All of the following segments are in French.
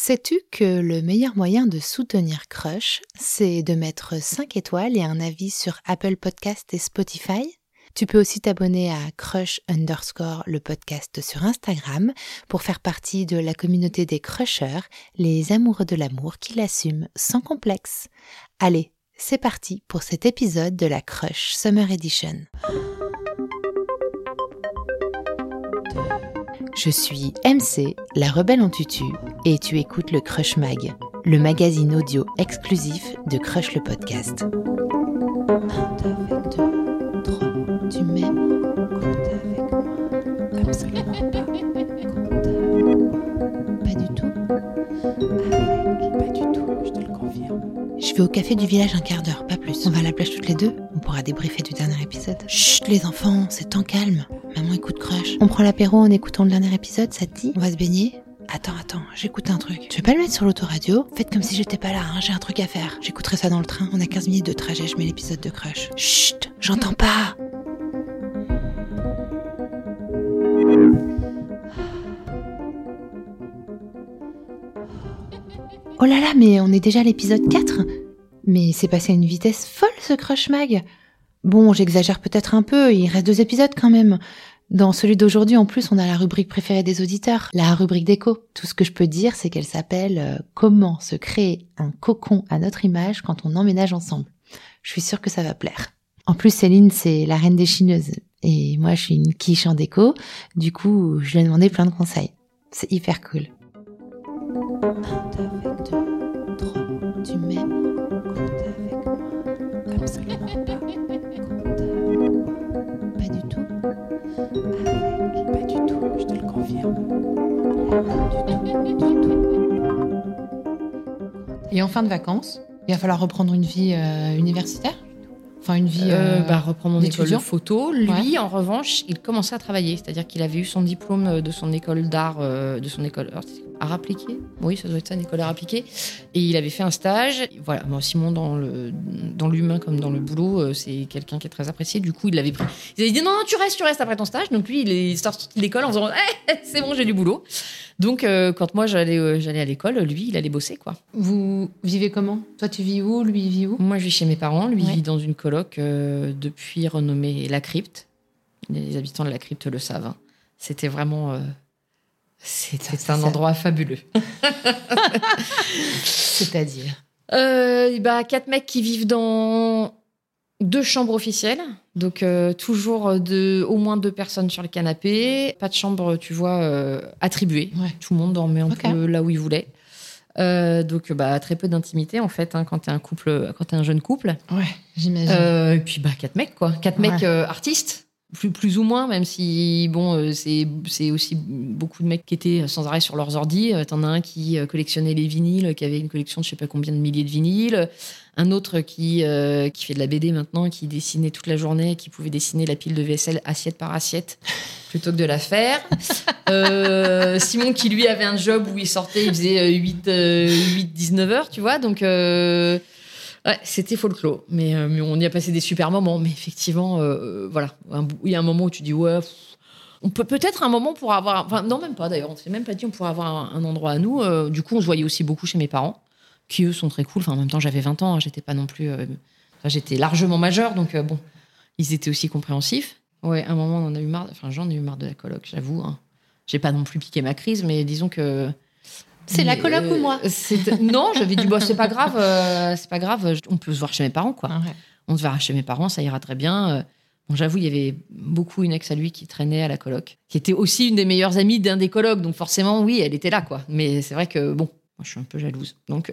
Sais-tu que le meilleur moyen de soutenir Crush, c'est de mettre 5 étoiles et un avis sur Apple Podcast et Spotify? Tu peux aussi t'abonner à Crush underscore le podcast sur Instagram pour faire partie de la communauté des crushers, les amoureux de l'amour qui l'assument sans complexe. Allez, c'est parti pour cet épisode de la Crush Summer Edition. Je suis MC, la rebelle en tutu, et tu écoutes le Crush Mag, le magazine audio exclusif de Crush le podcast. Avec deux, trois, tu m'aimes Compte avec moi, absolument pas. Compte pas du tout. Avec, pas du tout, je te le confirme. Je vais au café du village un quart d'heure, pas plus. On va à la plage toutes les deux, on pourra débriefer du dernier épisode. Chut les enfants, c'est temps calme. Crush. On prend l'apéro en écoutant le dernier épisode, ça te dit On va se baigner Attends, attends, j'écoute un truc. Tu veux pas le mettre sur l'autoradio Faites comme si j'étais pas là, hein, j'ai un truc à faire. J'écouterai ça dans le train, on a 15 minutes de trajet, je mets l'épisode de Crush. Chut, j'entends pas Oh là là, mais on est déjà à l'épisode 4 Mais c'est passé à une vitesse folle ce Crush Mag Bon, j'exagère peut-être un peu, il reste deux épisodes quand même. Dans celui d'aujourd'hui, en plus, on a la rubrique préférée des auditeurs, la rubrique d'écho. Tout ce que je peux dire, c'est qu'elle s'appelle euh, Comment se créer un cocon à notre image quand on emménage ensemble. Je suis sûre que ça va plaire. En plus, Céline, c'est la reine des chineuses. Et moi, je suis une quiche en déco. Du coup, je lui ai demandé plein de conseils. C'est hyper cool. Pas du tout, je te le confirme. Pas du tout, du tout. Et en fin de vacances, il va falloir reprendre une vie euh, universitaire? Enfin, une vie. Euh, euh, bah, reprendre mon école de d'étudiant? photo. Lui, Ouais. en revanche, il commençait à travailler. C'est-à-dire qu'il avait eu son diplôme de son école d'art, euh, de son école artistique- art appliqué. Oui, ça doit être ça, une école art appliqué. Et il avait fait un stage. Voilà, bon, Simon, dans le dans l'humain comme dans le boulot, euh, c'est quelqu'un qui est très apprécié. Du coup, il l'avait pris. Il avait dit non, non, tu restes, tu restes après ton stage. Donc lui, il est sorti de l'école en faisant Eh, c'est bon, j'ai du boulot. Donc, euh, quand moi j'allais euh, j'allais à l'école, lui, il allait bosser quoi. Vous vivez comment? Toi, tu vis où? Lui, il vit où? Moi, je vis chez mes parents. Lui, Ouais. il vit dans une coloc euh, depuis renommée La Crypte. Les habitants de La Crypte le savent. hein. C'était vraiment. Ça, un endroit fabuleux. C'est-à-dire Euh, bah, quatre mecs qui vivent dans deux chambres officielles. Donc, euh, toujours de, au moins deux personnes sur le canapé. Pas de chambre, tu vois, euh, attribuée. Ouais. Tout le monde dormait un peu là où il voulait. Euh, donc, bah, très peu d'intimité, en fait, hein, quand t'es un couple, quand t'es un jeune couple. Ouais, j'imagine. Euh, et puis bah quatre mecs quoi, quatre Ouais. mecs euh, artistes. Plus, plus ou moins, même si bon, euh, c'est aussi beaucoup de mecs qui étaient sans arrêt sur leurs ordi. Euh, T'en as un qui euh, collectionnait les vinyles, qui avait une collection de je sais pas combien de milliers de vinyles. Un autre qui, qui fait de la BD maintenant, qui dessinait toute la journée, qui pouvait dessiner la pile de vaisselle assiette par assiette plutôt que de la faire. Simon qui lui avait un job où il sortait, il faisait euh, 8, 19 heures, tu vois. Donc ouais, c'était folklore. Mais, euh, mais on y a passé des super moments. Mais effectivement, euh, voilà, il y a un moment où tu dis ouais. on peut peut-être un moment pour avoir, enfin non même pas d'ailleurs, on s'est même pas dit on pourrait avoir un, endroit à nous. Euh, du coup, on se voyait aussi beaucoup chez mes parents, qui eux sont très cool. Enfin en même temps, j'avais 20 ans, hein, j'étais pas non plus, j'étais largement majeure, donc bon, ils étaient aussi compréhensifs. Ouais, un moment, on en a eu marre. Enfin, j'en ai eu marre de la coloc, j'avoue. hein. J'ai pas non plus piqué ma crise, mais disons que. C'est la coloc Euh, ou moi c'est- Non, j'avais dit, bah, c'est pas grave, euh, c'est pas grave, on peut se voir chez mes parents, quoi. Ah ouais. On se verra chez mes parents, ça ira très bien. Euh, Bon, j'avoue, il y avait beaucoup une ex à lui qui traînait à la coloc, qui était aussi une des meilleures amies d'un des colocs, donc forcément, oui, elle était là, quoi. Mais c'est vrai que, bon, moi, je suis un peu jalouse, donc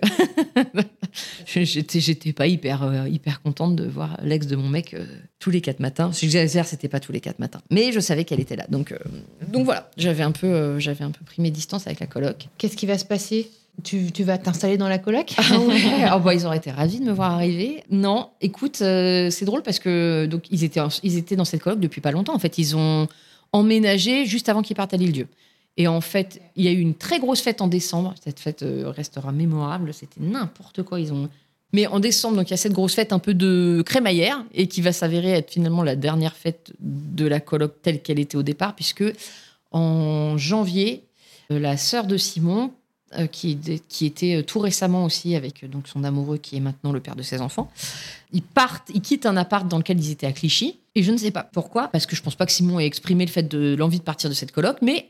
j'étais, j'étais pas hyper, euh, hyper contente de voir l'ex de mon mec euh, tous les quatre matins. Si j'exagère, c'était pas tous les quatre matins, mais je savais qu'elle était là, donc, euh, donc voilà, j'avais un peu, euh, j'avais un peu pris mes distances avec la coloc. Qu'est-ce qui va se passer? Tu, tu vas t'installer dans la coloc? Ah ouais. Bah, ils auraient été ravis de me voir arriver. Non, écoute, euh, c'est drôle parce que donc ils étaient en- ils étaient dans cette coloc depuis pas longtemps. En fait, ils ont emménagé juste avant qu'ils partent à l'île-dieu. Et en fait, il y a eu une très grosse fête en décembre. Cette fête euh, restera mémorable. C'était n'importe quoi. Ils ont. Mais en décembre, donc il y a cette grosse fête un peu de crémaillère et qui va s'avérer être finalement la dernière fête de la coloc telle qu'elle était au départ, puisque en janvier, euh, la sœur de Simon euh, qui, était tout récemment aussi avec donc son amoureux qui est maintenant le père de ses enfants. Ils partent, ils quittent un appart dans lequel ils étaient à Clichy. Et je ne sais pas pourquoi, parce que je pense pas que Simon ait exprimé le fait de l'envie de partir de cette coloc, mais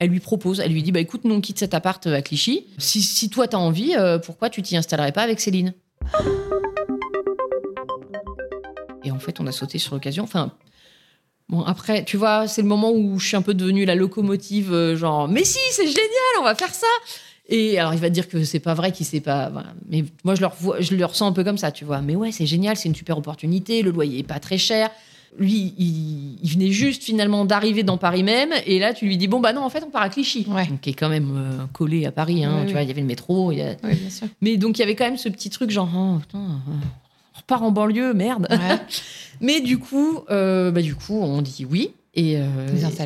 elle lui propose, elle lui dit bah écoute, nous on quitte cet appart à Clichy. Si, toi t'as envie, pourquoi tu t'y installerais pas avec Céline? Et en fait, on a sauté sur l'occasion. Enfin, Bon, après, tu vois, c'est le moment où je suis un peu devenue la locomotive, euh, genre, mais si, c'est génial, on va faire ça. Et alors, il va dire que c'est pas vrai, qu'il sait pas. Mais moi, je le, je le ressens un peu comme ça, tu vois. Mais ouais, c'est génial, c'est une super opportunité, le loyer est pas très cher. Lui, il, venait juste finalement d'arriver dans Paris même, et là, tu lui dis bon bah non, en fait, on part à Clichy, qui est quand même euh, collé à Paris. Hein, tu vois, il y avait le métro. Il Oui, bien sûr. Mais donc, il y avait quand même ce petit truc genre, oh, putain, on repart en banlieue, merde. Mais du coup, euh, bah, du coup, on dit oui. Et, euh,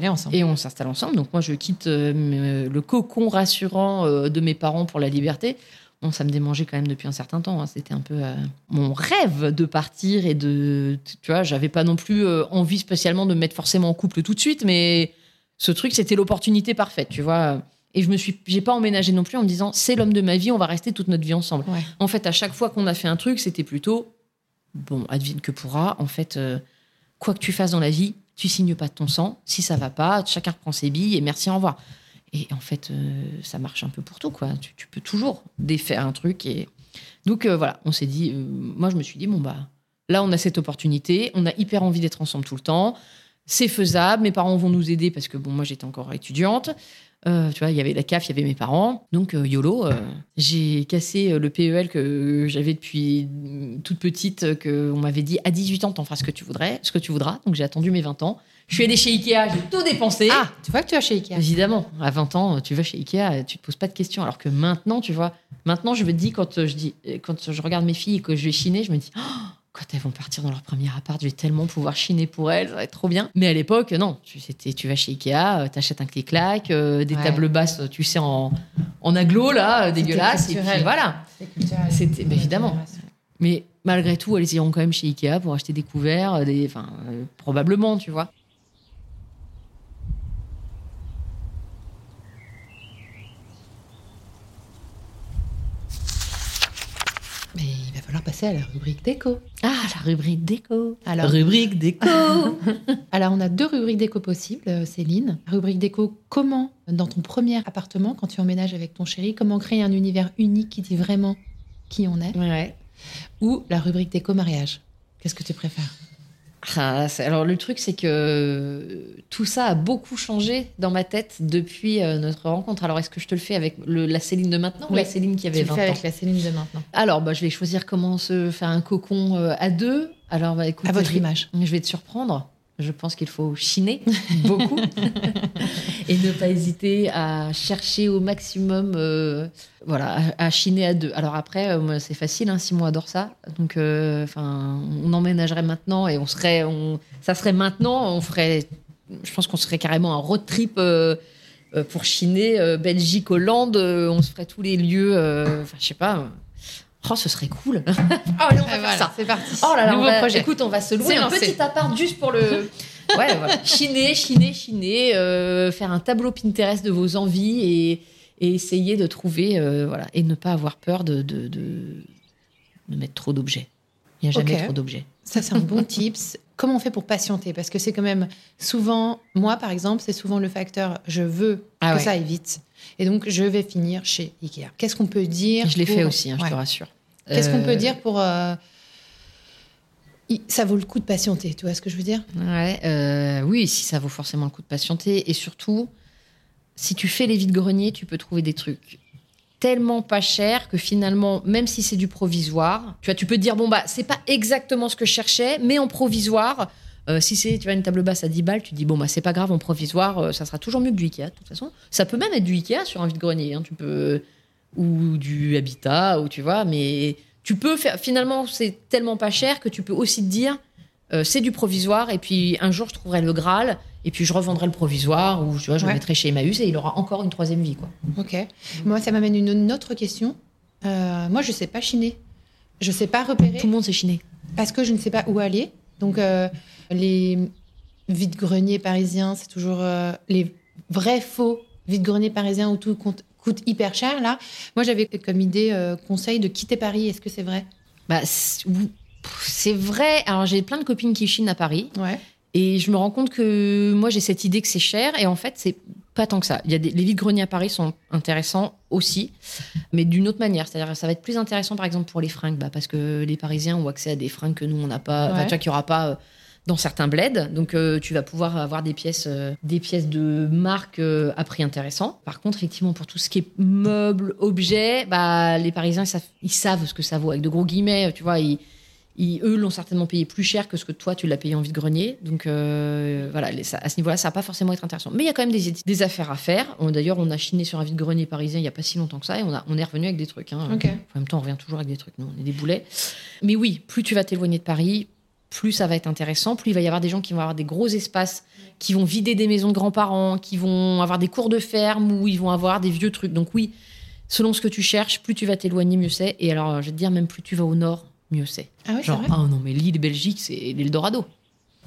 ensemble. Et on s'installe ensemble. Donc moi, je quitte euh, le cocon rassurant de mes parents pour la liberté. Bon, ça me démangeait quand même depuis un certain temps. Hein. C'était un peu mon rêve de partir et de, tu vois, j'avais pas non plus envie spécialement de me mettre forcément en couple tout de suite, mais ce truc, c'était l'opportunité parfaite, tu vois. Et je me suis, j'ai pas emménagé non plus en me disant c'est l'homme de ma vie, on va rester toute notre vie ensemble. En fait, à chaque fois qu'on a fait un truc, c'était plutôt bon, advienne que pourra. En fait, euh, quoi que tu fasses dans la vie, tu signes pas de ton sang. Si ça va pas, chacun reprend ses billes et merci, au revoir. Et en fait, euh, ça marche un peu pour tout, quoi. Tu, peux toujours défaire un truc. Et... Donc euh, voilà, on s'est dit, moi je me suis dit, bon, bah là, on a cette opportunité, on a hyper envie d'être ensemble tout le temps. C'est faisable, mes parents vont nous aider parce que bon, moi j'étais encore étudiante. Euh, tu vois, il y avait la CAF, il y avait mes parents. Donc, euh, YOLO, euh, j'ai cassé le PEL que j'avais depuis toute petite, qu'on m'avait dit à 18 ans, t'en feras ce que tu voudrais, ce que tu voudras. Donc, j'ai attendu mes 20 ans. Je suis allée chez Ikea, j'ai tout dépensé. Ah, tu vois que tu vas chez Ikea. Évidemment, à 20 ans, tu vas chez Ikea, tu te poses pas de questions. Alors que maintenant, tu vois, maintenant, je me dis, quand je, dis, quand je regarde mes filles et que je vais chiner, je me dis, oh, quand elles vont partir dans leur premier appart, je vais tellement pouvoir chiner pour elles, ça va être trop bien. Mais à l'époque, non, tu, tu vas chez Ikea, euh, t'achètes un clic-clac, euh, des tables basses, tu sais, en, en aglo, là, dégueulasse, et puis voilà. C'était, évidemment. Mais malgré tout, elles iront quand même chez Ikea pour acheter des couverts, des, enfin, euh, probablement, tu vois. Passer à la rubrique déco. Ah, la rubrique déco. Alors, rubrique déco. Alors, on a deux rubriques déco possibles, euh, Céline. Rubrique déco, comment, dans ton premier appartement, quand tu emménages avec ton chéri, comment créer un univers unique qui dit vraiment qui on est? Ouais. Ou la rubrique déco mariage. Qu'est-ce que tu préfères? Ah, alors le truc, c'est que tout ça a beaucoup changé dans ma tête depuis euh, notre rencontre. Alors est-ce que je te le fais avec la Céline de maintenant ou la Céline qui avait tu 20 le fais avec la Céline de maintenant. Alors bah, je vais choisir comment se faire un cocon euh, à deux. Alors bah, écoute, à votre image. Je vais te surprendre. Je pense qu'il faut chiner beaucoup et ne pas hésiter à chercher au maximum, euh, voilà, à, chiner à deux. Alors après, euh, c'est facile, hein, Simon adore ça, donc euh, enfin, on emménagerait maintenant et on serait, on, ça serait maintenant, on ferait, je pense qu'on serait carrément un road trip pour chiner, Belgique, Hollande, on se ferait tous les lieux, enfin, je sais pas. Oh, ce serait cool. oh, on va faire ça. C'est parti. Oh là là, Nouveau projet. Écoute, on va se louer un petit appart juste pour le. ouais, voilà. Chiner, chiner, chiner, euh, faire un tableau Pinterest de vos envies et, et essayer de trouver, euh, voilà, et ne pas avoir peur de, de, de, de mettre trop d'objets. Il n'y a jamais trop d'objets. Ça, c'est un bon tips. Comment on fait pour patienter? Parce que c'est quand même souvent, moi par exemple, c'est souvent le facteur je veux ah que ça aille vite. Et donc, je vais finir chez Ikea. Qu'est-ce qu'on peut dire Je l'ai fait aussi, hein, je te rassure. Qu'est-ce qu'on peut euh, dire pour. Euh, ça vaut le coup de patienter, tu vois ce que je veux dire? Ouais, euh, Oui, si ça vaut forcément le coup de patienter. Et surtout, si tu fais les vides-greniers, tu peux trouver des trucs tellement pas chers que finalement, même si c'est du provisoire, tu vois, tu peux te dire bon bah c'est pas exactement ce que je cherchais, mais en provisoire, euh, si c'est tu as une table basse à 10 balles, tu dis bon bah c'est pas grave en provisoire, euh, ça sera toujours mieux que du Ikea de toute façon. Ça peut même être du Ikea sur un vide-grenier, hein, tu peux ou du Habitat ou tu vois, mais tu peux faire finalement c'est tellement pas cher que tu peux aussi te dire euh, c'est du provisoire et puis un jour je trouverai le Graal et puis je revendrai le provisoire ou tu vois je le mettrai chez Emmaüs et il aura encore une troisième vie quoi. Ok. Moi ça m'amène une autre question. moi je sais pas chiner, je sais pas repérer. Tout le monde sait chiner. Parce que je ne sais pas où aller. Donc les vides-greniers parisiens, c'est toujours euh, les vrais faux vides-greniers parisiens où tout coûte hyper cher là. Moi, j'avais comme idée euh, conseil de quitter Paris. Est-ce que c'est vrai? Bah, c'est vrai. Alors, j'ai plein de copines qui chinent à Paris. Ouais. Et je me rends compte que moi, j'ai cette idée que c'est cher. Et en fait, c'est pas tant que ça. Il y a des, les vides-greniers à Paris sont intéressants aussi, mais d'une autre manière. C'est-à-dire, ça va être plus intéressant, par exemple, pour les fringues, bah, parce que les Parisiens ont accès à des fringues que nous, on n'a pas. Enfin, Ouais. tu vois, qu'il n'y aura pas euh, dans certains bleds. Donc, euh, tu vas pouvoir avoir des pièces, euh, des pièces de marque euh, à prix intéressant. Par contre, effectivement, pour tout ce qui est meubles, objets, bah, les Parisiens, ils savent, ils savent ce que ça vaut. Avec de gros guillemets, tu vois, ils, ils- eux l'ont certainement payé plus cher que ce que toi tu l'as payé en vide-grenier. Donc euh, voilà, les- ça- à ce niveau-là, ça va pas forcément être intéressant. Mais il y a quand même des, des affaires à faire. D'ailleurs, on a chiné sur un vide-grenier parisien il y a pas si longtemps que ça et on, a, on est revenu avec des trucs. hein. En même temps, on revient toujours avec des trucs. Nous, on est des boulets. Mais oui, plus tu vas t'éloigner de Paris, plus ça va être intéressant. Plus il va y avoir des gens qui vont avoir des gros espaces, qui vont vider des maisons de grands-parents, qui vont avoir des cours de ferme où ils vont avoir des vieux trucs. Donc oui, selon ce que tu cherches, plus tu vas t'éloigner, mieux c'est. Et alors, je vais te dire, même plus tu vas au nord, mieux c'est. Ah oui, Genre, vrai. ah non, mais l'île Belgique, c'est l'Eldorado.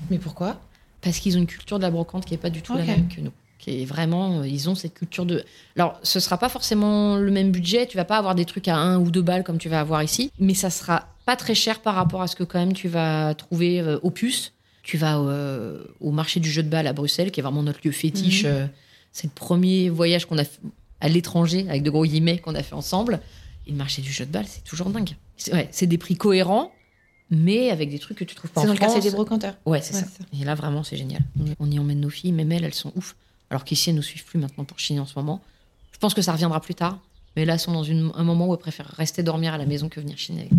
Mais pourquoi? Parce qu'ils ont une culture de la brocante qui est pas du tout la même que nous. Qui est vraiment, euh, ils ont cette culture de. Alors, ce sera pas forcément le même budget. Tu vas pas avoir des trucs à 1 ou 2 balles comme tu vas avoir ici, mais ça sera pas très cher par rapport à ce que quand même tu vas trouver euh, au puce. Tu vas euh, au marché du jeu de balle à Bruxelles, qui est vraiment notre lieu fétiche. Mhm. euh, c'est le premier voyage qu'on a fait à l'étranger, avec de gros guillemets, qu'on a fait ensemble. Et le marché du jeu de balle, c'est toujours dingue. C'est ouais, c'est des prix cohérents, mais avec des trucs que tu trouves pas C'est en dans le quartier France. des brocanteurs. Ouais, c'est Ouais, ça. c'est. Et là, vraiment, c'est génial. On y emmène nos filles, même elles, elles sont ouf. Alors qu'ici, elles nous suivent plus maintenant pour chiner en ce moment. Je pense que ça reviendra plus tard. Mais là, elles sont dans une- un moment où elles préfèrent rester dormir à la maison que venir chiner.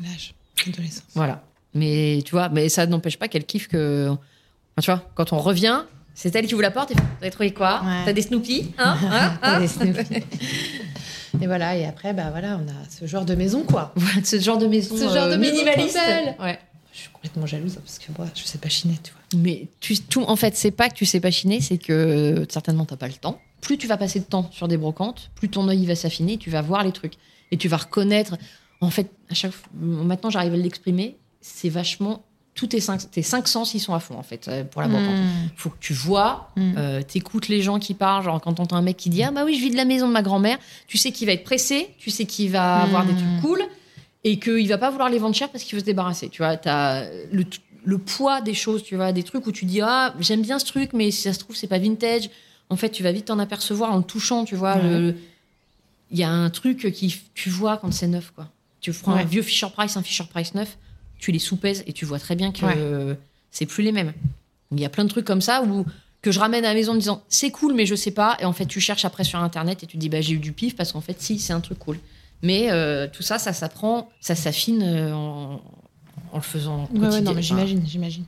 L'âge, l'adolescence. Voilà. Mais tu vois, mais ça n'empêche pas qu'elles kiffent que. Enfin, tu vois, quand on revient, c'est elle qui ouvre la porte et Vous avez trouvé quoi? Ouais. T'as des Snoopy hein Hein T'as Hein des Snoopy. Et voilà, et après, bah voilà, on a ce genre de maison, quoi. Ce genre de maison, Ce genre de euh, maison minimaliste. Ouais. Je suis complètement jalouse parce que moi, je sais pas chiner, tu vois. Mais tu, tout, en fait, c'est pas que tu sais pas chiner, c'est que euh, certainement t'as pas le temps. Plus tu vas passer de temps sur des brocantes, plus ton œil il va s'affiner, tu vas voir les trucs et tu vas reconnaître. En fait, à chaque maintenant j'arrive à l'exprimer, c'est vachement tous tes cinq, tes cinq sens ils sont à fond en fait euh, pour la. Mmh. Faut que tu vois, Mm. euh, t'écoutes les gens qui parlent, genre quand t'entends un mec qui dit ah bah oui je vis de la maison de ma grand-mère, tu sais qu'il va être pressé, tu sais qu'il va avoir des trucs cool et qu'il va pas vouloir les vendre cher parce qu'il veut se débarrasser. Tu vois, t'as le, le poids des choses, tu vois, des trucs où tu dis ah j'aime bien ce truc mais si ça se trouve c'est pas vintage. En fait tu vas vite t'en apercevoir en le touchant, tu vois. Il y a un truc qui tu vois quand c'est neuf quoi. Tu prends un vieux Fisher Price, un Fisher Price neuf, tu les soupèses et tu vois très bien que Ouais. c'est plus les mêmes. Il y a plein de trucs comme ça où que je ramène à la maison en me disant c'est cool mais je sais pas et en fait tu cherches après sur internet et tu te dis bah j'ai eu du pif parce qu'en fait si c'est un truc cool. Mais euh, tout ça ça s'apprend, ça s'affine euh, en, en le faisant Ouais, non, mais Enfin, j'imagine, j'imagine.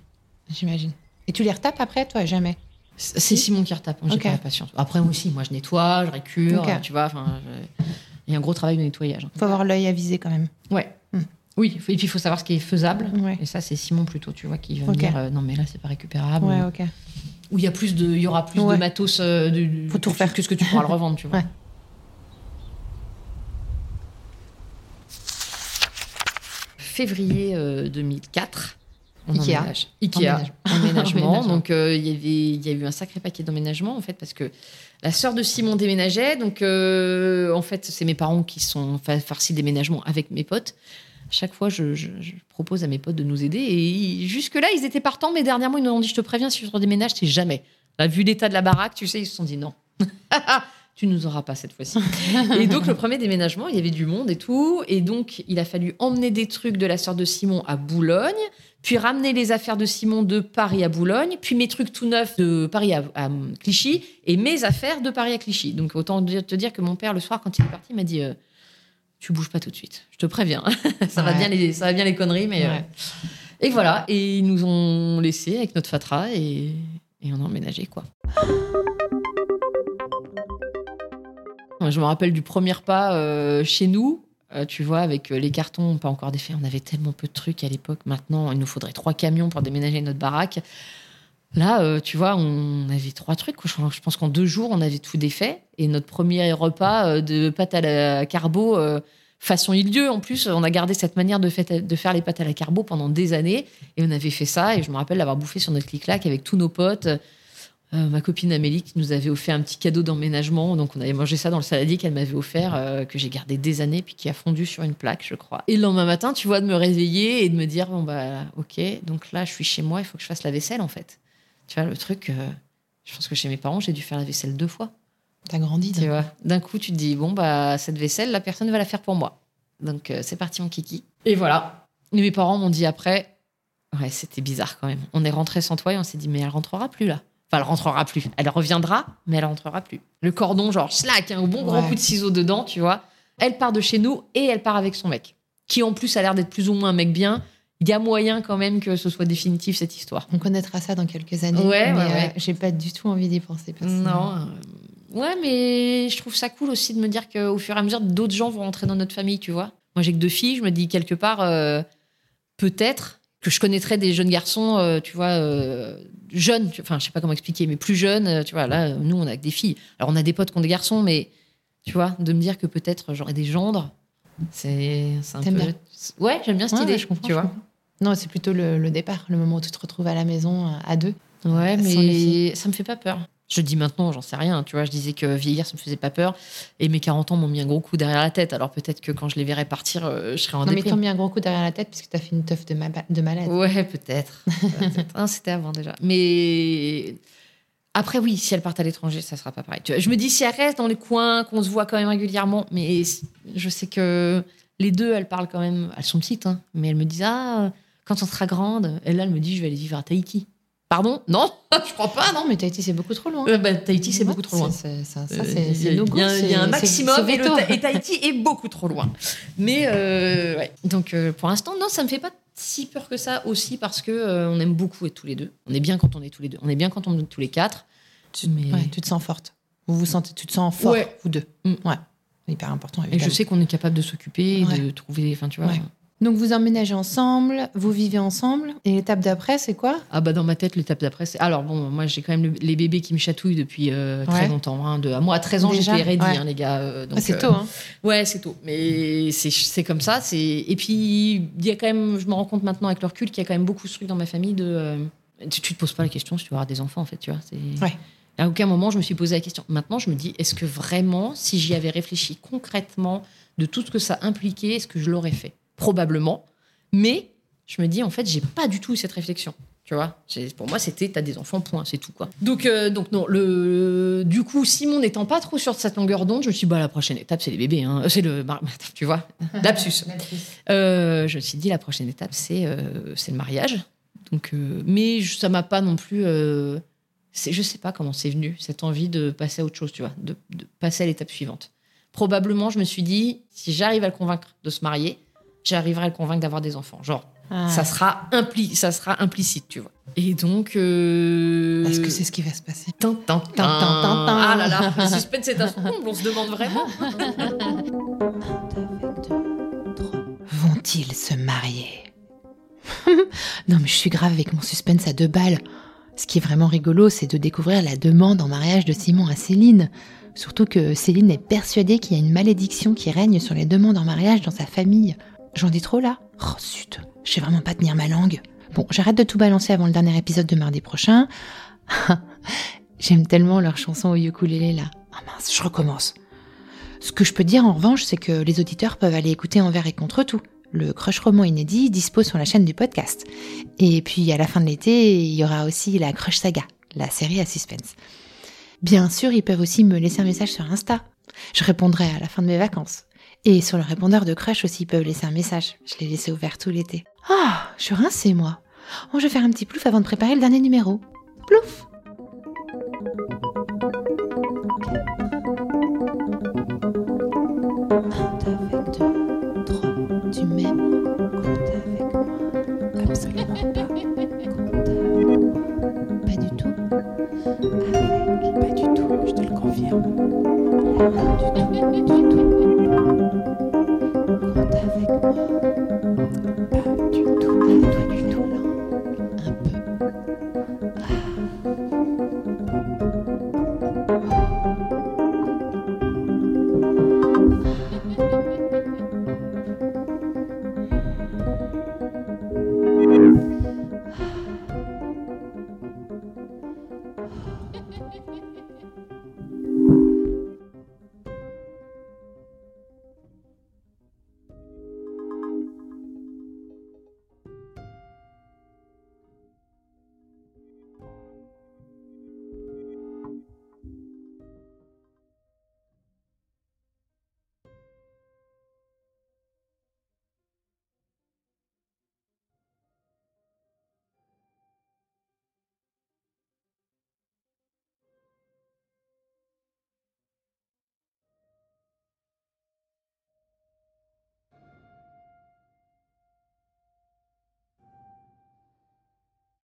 J'imagine. Et tu les retapes après, toi, jamais? C'est Simon qui retape, moi, j'ai Ok. pas la patience. Après moi aussi, moi je nettoie, je récure, tu vois, enfin je- il y a un gros travail de nettoyage. Faut avoir l'œil avisé quand même. Ouais. Oui, et puis il faut savoir ce qui est faisable. Ouais. Et ça, c'est Simon plutôt, tu vois, qui va Ok. me dire euh, non, mais là, c'est pas récupérable. Ouais, ou- ok. Ou il y a plus de, il y aura plus Ouais. de matos euh, de, Faut tout refaire. que ce que tu pourras le revendre, tu vois. Ouais. Février euh, 2004. On Ikea. emménage. Ikea. Emménage- Emménagement. Donc, euh, il y avait, il y a eu un sacré paquet d'emménagements, en fait, parce que la sœur de Simon déménageait. Donc, euh, en fait, c'est mes parents qui sont fa- farcis déménagement avec mes potes. Chaque fois, je, je- je propose à mes potes de nous aider. Et jusque-là, ils étaient partants, mais dernièrement, ils nous ont dit Je te préviens, si tu redéménages, c'est jamais. Là, vu l'état de la baraque, tu sais, ils se sont dit Non. tu nous auras pas cette fois-ci. et donc, le premier déménagement, il y avait du monde et tout. Et donc, il a fallu emmener des trucs de la sœur de Simon à Boulogne, puis ramener les affaires de Simon de Paris à Boulogne, puis mes trucs tout neufs de Paris à, à Clichy, et mes affaires de Paris à Clichy. Donc, autant te dire que mon père, le soir, quand il est parti, il m'a dit euh, Tu bouges pas tout de suite. Je te préviens. ça, va bien les, ça va bien les conneries, mais. euh, Ouais. Et voilà. Et ils nous ont laissés avec notre fatra et, et on a emménagé, quoi. Je me rappelle du premier pas euh, chez nous, euh, tu vois, avec euh, les cartons pas encore défaits. On avait tellement peu de trucs à l'époque. Maintenant, il nous faudrait trois camions pour déménager notre baraque. Là, euh, tu vois, on avait trois trucs. Je je pense qu'en deux jours, on avait tout défait. Et notre premier repas euh, de pâte à la carbo, euh, façon Ilieu, en plus, on a gardé cette manière de, faire les pâtes à la carbo pendant des années. Et on avait fait ça. Et je me rappelle l'avoir bouffé sur notre clic-clac avec tous nos potes. euh, ma copine Amélie qui nous avait offert un petit cadeau d'emménagement. Donc, on avait mangé ça dans le saladier qu'elle m'avait offert, que j'ai gardé des années, puis qui a fondu sur une plaque, je crois. Et le lendemain matin, tu vois, de me réveiller et de me dire, bon, bah, ok, donc là, je suis chez moi, il faut que je fasse la vaisselle, en fait. Tu vois, le truc, euh, je pense que chez mes parents, j'ai dû faire la vaisselle deux fois. T'as grandi. Tu vois, d'un coup, tu te dis, bon, bah, cette vaisselle, la personne va la faire pour moi. Donc, euh, c'est parti, mon kiki. Et voilà. Et mes parents m'ont dit après, ouais, c'était bizarre quand même. On est rentré sans toi et on s'est dit, mais elle rentrera plus là. Enfin, elle rentrera plus. Elle reviendra, mais elle rentrera plus. Le cordon, genre, slack, un bon gros Ouais. coup de ciseau dedans, tu vois. Elle part de chez nous et elle part avec son mec, qui en plus a l'air d'être plus ou moins un mec bien. Il y a moyen quand même que ce soit définitif cette histoire. On connaîtra ça dans quelques années. Ouais, mais ouais, euh, ouais. j'ai pas du tout envie d'y penser. Non. euh, Ouais, mais je trouve ça cool aussi de me dire qu'au fur et à mesure, d'autres gens vont rentrer dans notre famille, tu vois. Moi, j'ai que deux filles, je me dis quelque part, euh, peut-être que je connaîtrais des jeunes garçons, euh, tu vois, jeunes, tu- enfin, je sais pas comment expliquer, mais plus jeunes, tu vois. Là, nous, on a que des filles. Alors, on a des potes qui ont des garçons, mais tu vois, de me dire que peut-être j'aurais des gendres, c'est un peu. Bien Ouais, j'aime bien cette Ouais, idée, je comprends. tu je vois. comprends. Non, c'est plutôt le, le départ, le moment où tu te retrouves à la maison euh, à deux. Ouais, mais ça me fait pas peur. Je dis maintenant, j'en sais rien. Tu vois, je disais que vieillir, ça me faisait pas peur. Et mes 40 ans m'ont mis un gros coup derrière la tête. Alors peut-être que quand je les verrai partir, euh, je serai en non, mais déprime. t'ont mis un gros coup derrière la tête parce que t'as fait une teuf de, ma- de malade. Ouais, peut-être. Peut-être. Ah, C'était avant déjà. Mais après, oui, si elles partent à l'étranger, ça sera pas pareil. Tu vois, je me dis, si elles restent dans les coins, qu'on se voit quand même régulièrement, mais je sais que les deux, elles parlent quand même. Elles sont petites, hein, mais elles me disent, ah, quand on sera grande, et là, elle me dit, je vais aller vivre à Tahiti. Pardon? Non, je crois pas, non. Non, mais Tahiti, c'est beaucoup trop loin. Euh, bah, Tahiti, c'est beaucoup trop loin. Euh, il y a- un- maximum et, le Tahiti est beaucoup trop loin. Mais euh, ouais. donc euh, pour l'instant, non, ça me fait pas si peur que ça aussi parce que euh, on aime beaucoup être tous les deux. On est bien quand on est tous les deux. On est bien quand on est tous les quatre. Tu, Mais- ouais, tu te sens forte. Vous vous sentez, tu te sens fort, Ouais. vous deux. Mm. Ouais. Hyper important. Et je sais qu'on est capable de s'occuper, Ouais. de trouver. Enfin, tu vois. Donc vous emménagez ensemble, vous vivez ensemble, et l'étape d'après, c'est quoi? Ah bah dans ma tête, l'étape d'après, c'est. Alors bon, moi j'ai quand même le- les bébés qui me chatouillent depuis euh, très Ouais. longtemps. hein, de... à Moi à 13 ans, j'étais ready, Ouais. hein, les gars. euh, donc, Ah, C'est euh, tôt, hein Ouais, c'est tôt. Mais c'est- c'est comme ça. c'est Et puis, il y a quand même, je me rends compte maintenant avec le recul qu'il y a quand même beaucoup ce truc dans ma famille de. Tu, tu te poses pas la question si tu veux avoir des enfants, en fait, tu vois. c'est- Ouais. À aucun moment, je me suis posé la question. Maintenant, je me dis, est-ce que vraiment, si j'y avais réfléchi concrètement de tout ce que ça impliquait, est-ce que je l'aurais fait? Probablement. Mais je me dis, en fait, j'ai pas du tout eu cette réflexion. Tu vois, pour moi, c'était t'as des enfants, point, c'est tout quoi. Donc, euh, donc non, le, du coup, Simon n'étant pas trop sur cette longueur d'onde, je me suis dit, bah la prochaine étape, c'est les bébés, hein. c'est le, tu vois, lapsus. Euh, je me suis dit, la prochaine étape, c'est euh, le mariage. Donc, euh, mais ça m'a pas non plus. Euh, je sais pas comment c'est venu, cette envie de passer à autre chose, tu vois, de, de passer à l'étape suivante. Probablement, je me suis dit, si j'arrive à le convaincre de se marier, j'arriverai à le convaincre d'avoir des enfants. Genre, Ah. ça, sera impli ça sera implicite, tu vois. Et donc. euh, Est-ce que c'est ce qui va se passer Tin, tin, tin. Tin, tin, tin, tin. Ah là là, le suspense est à son comble, on se demande vraiment. Vont-ils se marier? Non, mais je suis grave avec mon suspense à deux balles. Ce qui est vraiment rigolo, c'est de découvrir la demande en mariage de Simon à Céline. Surtout que Céline est persuadée qu'il y a une malédiction qui règne sur les demandes en mariage dans sa famille. J'en dis trop là Oh zut, je sais vraiment pas tenir ma langue. Bon, j'arrête de tout balancer avant le dernier épisode de mardi prochain. J'aime tellement leur chanson au ukulélé là. Ah mince, je recommence. Ce que je peux dire en revanche, c'est que les auditeurs peuvent aller écouter Envers et contre tout. Le crush roman inédit dispose sur la chaîne du podcast. Et puis à la fin de l'été, il y aura aussi la crush saga, la série à suspense. Bien sûr, ils peuvent aussi me laisser un message sur Insta. Je répondrai à la fin de mes vacances. Et sur le répondeur de crush aussi, ils peuvent laisser un message. Je l'ai laissé ouvert tout l'été. Ah, je suis rincée, moi. Oh, je vais faire un petit plouf avant de préparer le dernier numéro. Plouf pas. Pas du tout. Pas je te le confirme. Du tout, du tout.